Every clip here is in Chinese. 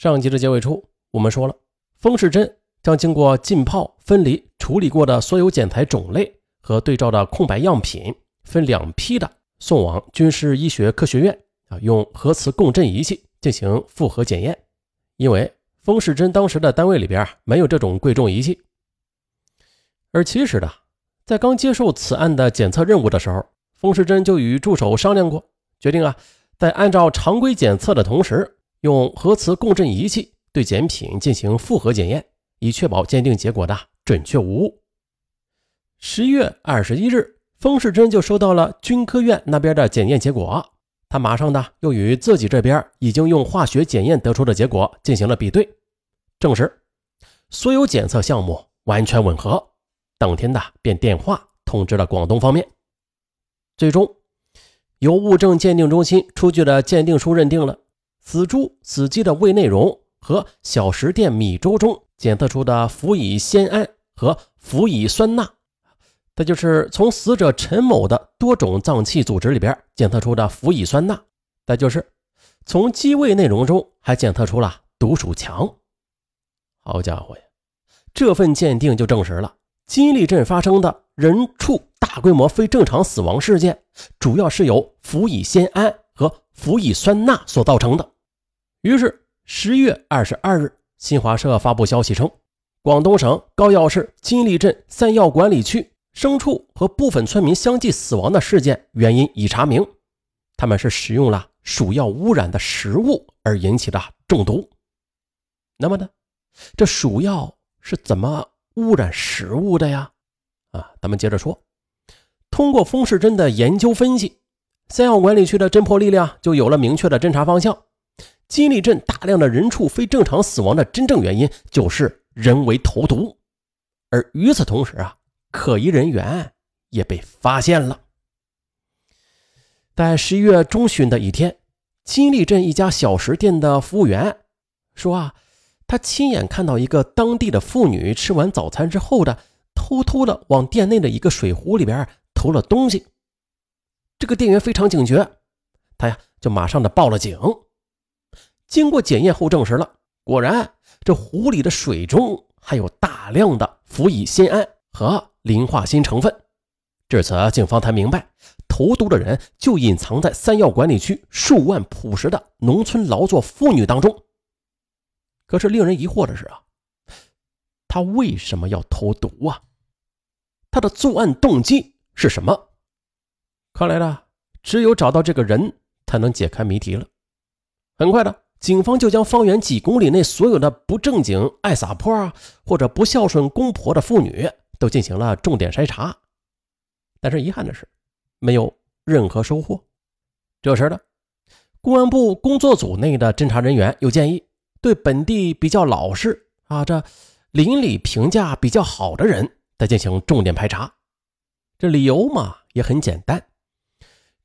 上集的结尾处，我们说了，风世珍将经过浸泡、分离、处理过的所有检材种类和对照的空白样品，分两批的送往军事医学科学院啊，用核磁共振仪器进行复核检验。因为风世珍当时的单位里边没有这种贵重仪器，而其实呢，在刚接受此案的检测任务的时候，风世珍就与助手商量过，决定啊，在按照常规检测的同时。用核磁共振仪器对检品进行复核检验，以确保鉴定结果的准确无误。十一月二十一日，风世珍就收到了军科院那边的检验结果，他马上呢又与自己这边已经用化学检验得出的结果进行了比对，证实所有检测项目完全吻合。当天的便电话通知了广东方面，最终由物证鉴定中心出具的鉴定书认定了。死猪、死鸡的胃内容和小食店米粥中检测出的氟乙酰胺和氟乙酸钠，它就是从死者陈某的多种脏器组织里边检测出的氟乙酸钠。再就是从鸡胃内容中还检测出了毒鼠强。好家伙呀，这份鉴定就证实了金利镇发生的人畜大规模非正常死亡事件，主要是由氟乙酰胺。和氟乙酸钠所造成的。于是，十月二十二日，新华社发布消息称，广东省高要市金利镇三药管理区牲畜和部分村民相继死亡的事件原因已查明，他们是使用了鼠药污染的食物而引起的中毒。那么呢，这鼠药是怎么污染食物的呀？啊，咱们接着说，通过风世珍的研究分析。三药管理区的侦破力量就有了明确的侦查方向。金利镇大量的人畜非正常死亡的真正原因就是人为投毒，而与此同时啊，可疑人员也被发现了。在十一月中旬的一天，金利镇一家小食店的服务员说啊，他亲眼看到一个当地的妇女吃完早餐之后的，偷偷的往店内的一个水壶里边投了东西。这个店员非常警觉，他呀就马上的报了警。经过检验后证实了，果然这湖里的水中含有大量的氟乙酰胺和磷化锌成分。至此，警方才明白投毒的人就隐藏在三药管理区数万朴实的农村劳作妇女当中。可是令人疑惑的是啊，他为什么要投毒啊？他的作案动机是什么？看来呢，只有找到这个人，才能解开谜题了。很快的，警方就将方圆几公里内所有的不正经、爱撒泼啊，或者不孝顺公婆的妇女都进行了重点筛查。但是遗憾的是，没有任何收获。这时呢，公安部工作组内的侦查人员又建议，对本地比较老实啊，这邻里评价比较好的人，再进行重点排查。这理由嘛，也很简单。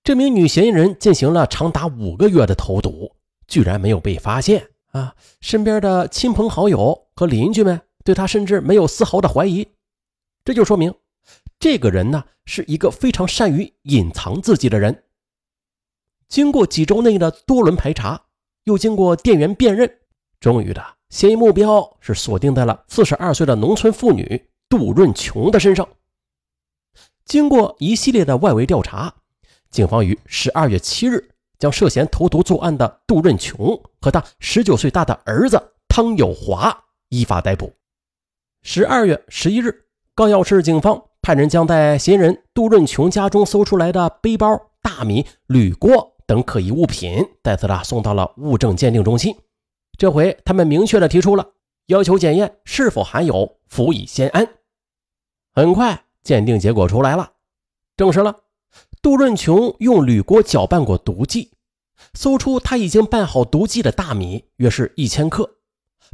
这名女嫌疑人进行了长达五个月的投毒，居然没有被发现啊！身边的亲朋好友和邻居们对他甚至没有丝毫的怀疑，这就说明这个人呢是一个非常善于隐藏自己的人。经过几周内的多轮排查，又经过店员辨认，终于的嫌疑目标是锁定在了四十二岁的农村妇女杜润琼的身上。经过一系列的外围调查。警方于十二月七日将涉嫌投毒作案的杜润琼和他十九岁大的儿子汤有华依法逮捕。十二月十一日，高要市警方派人将在嫌疑人杜润琼家中搜出来的背包、大米、铝锅等可疑物品，再次的送到了物证鉴定中心。这回他们明确的提出了要求检验是否含有氟乙酰胺。很快，鉴定结果出来了，证实了。杜润琼用铝锅搅拌过毒剂，搜出他已经拌好毒剂的大米约是一千克，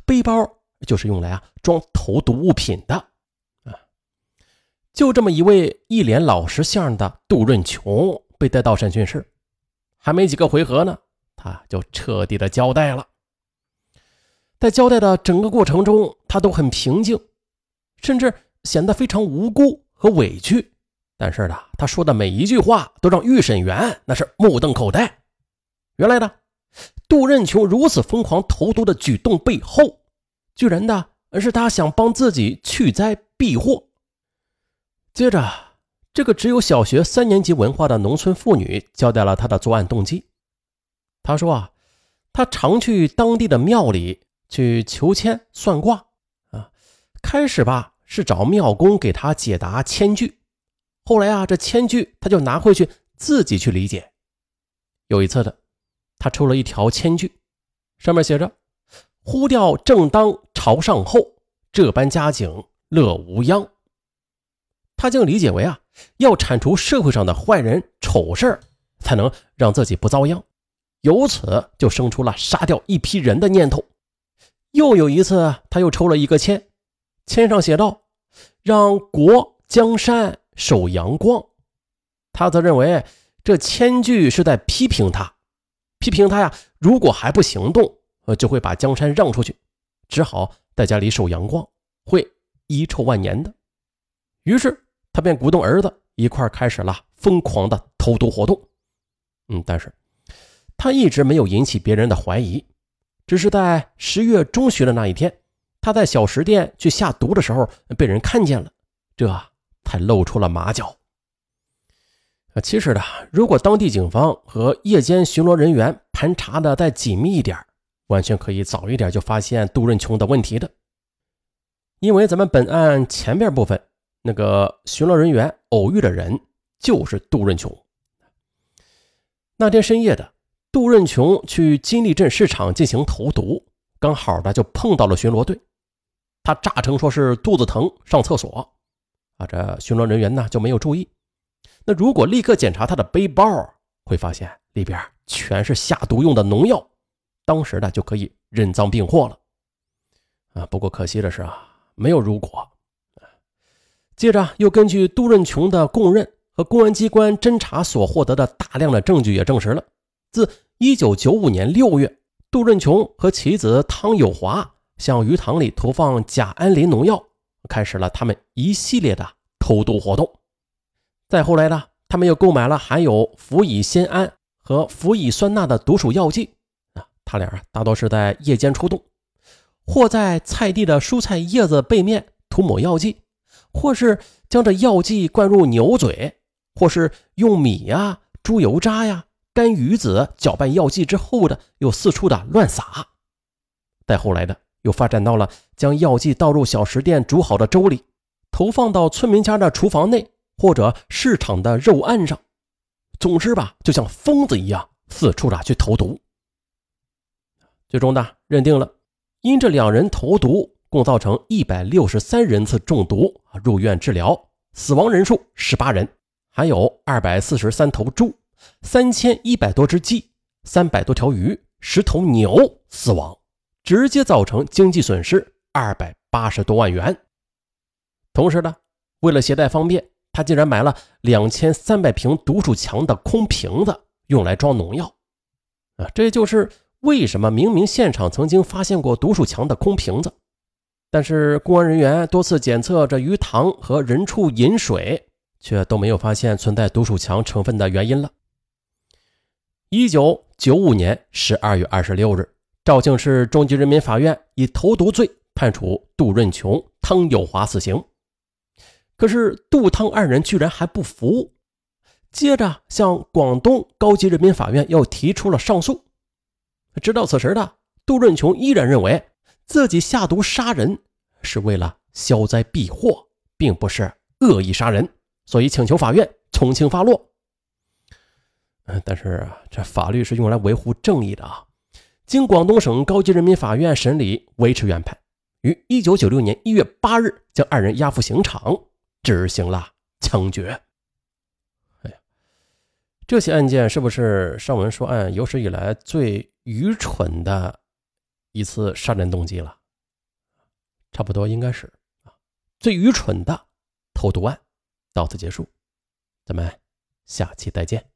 背包就是用来啊装投毒物品的啊。就这么一位一脸老实相的杜润琼被带到审讯室，还没几个回合呢，他就彻底的交代了。在交代的整个过程中，他都很平静，甚至显得非常无辜和委屈。但是呢，他说的每一句话都让预审员那是目瞪口呆。原来呢，杜任琼如此疯狂投毒的举动背后，居然的是他想帮自己去灾避祸。接着，这个只有小学三年级文化的农村妇女交代了她的作案动机。她说啊，她常去当地的庙里去求签算卦啊，开始吧是找庙公给她解答签句，后来啊这签句他就拿回去自己去理解。有一次的，他抽了一条签句，上面写着：“呼调正当朝上后，这般家境乐无殃。”他竟理解为啊，要铲除社会上的坏人丑事才能让自己不遭殃，由此就生出了杀掉一批人的念头。又有一次，他又抽了一个签，签上写道：“让国江山守阳光。”他则认为这千句是在批评他，批评他呀，如果还不行动，呃，就会把江山让出去，只好在家里守阳光，会遗臭万年的。于是。他便鼓动儿子一块开始了疯狂的投毒活动。嗯，但是他一直没有引起别人的怀疑，只是在十月中旬的那一天，他在小食店去下毒的时候被人看见了，这才露出了马脚。啊，其实呢，如果当地警方和夜间巡逻人员盘查的再紧密一点，完全可以早一点就发现杜润琼的问题的。因为咱们本案前边部分。那个巡逻人员偶遇的人就是杜润琼。那天深夜的，杜润琼去金利镇市场进行投毒，刚好的就碰到了巡逻队。他诈称说是肚子疼上厕所，啊，这巡逻人员呢就没有注意。那如果立刻检查他的背包，会发现里边全是下毒用的农药，当时呢就可以认赃并获了。啊，不过可惜的是啊，没有如果。接着又根据杜润琼的供认和公安机关侦查所获得的大量的证据，也证实了，自1995年6月，杜润琼和其子汤有华向鱼塘里投放甲胺磷农药，开始了他们一系列的偷渡活动。再后来呢，他们又购买了含有氟乙酰胺和氟乙酸钠的毒鼠药剂啊，他俩啊大多是在夜间出动，或在菜地的蔬菜叶子背面涂抹药剂。或是将这药剂灌入牛嘴，或是用米呀、猪油渣呀、干鱼子搅拌药剂之后的，又四处的乱撒。再后来的，又发展到了将药剂倒入小食店煮好的粥里，投放到村民家的厨房内或者市场的肉案上。总之吧，就像疯子一样四处的去投毒。最终呢，认定了因这两人投毒。共造成一百六十三人次中毒入院治疗，死亡人数十八人，还有二百四十三头猪、三千一百多只鸡、三百多条鱼、十头牛死亡，直接造成经济损失二百八十多万元。同时呢，为了携带方便，他竟然买了两千三百瓶毒鼠强的空瓶子，用来装农药。啊，这就是为什么明明现场曾经发现过毒鼠强的空瓶子。但是公安人员多次检测这鱼塘和人畜饮水，却都没有发现存在毒鼠强成分的原因了。一九九五年十二月二十六日，肇庆市中级人民法院以投毒罪判处杜润琼、汤有华死刑。可是杜汤二人居然还不服，接着向广东高级人民法院又提出了上诉。直到此时的杜润琼依然认为。自己下毒杀人是为了消灾避祸，并不是恶意杀人，所以请求法院从轻发落。但是这法律是用来维护正义的啊！经广东省高级人民法院审理，维持原判，于一九九六年一月八日将二人押赴刑场执行了枪决。哎呀，这起案件是不是上文说案有史以来最愚蠢的？一次杀人动机了，差不多应该是啊，最愚蠢的投毒案，到此结束，咱们下期再见。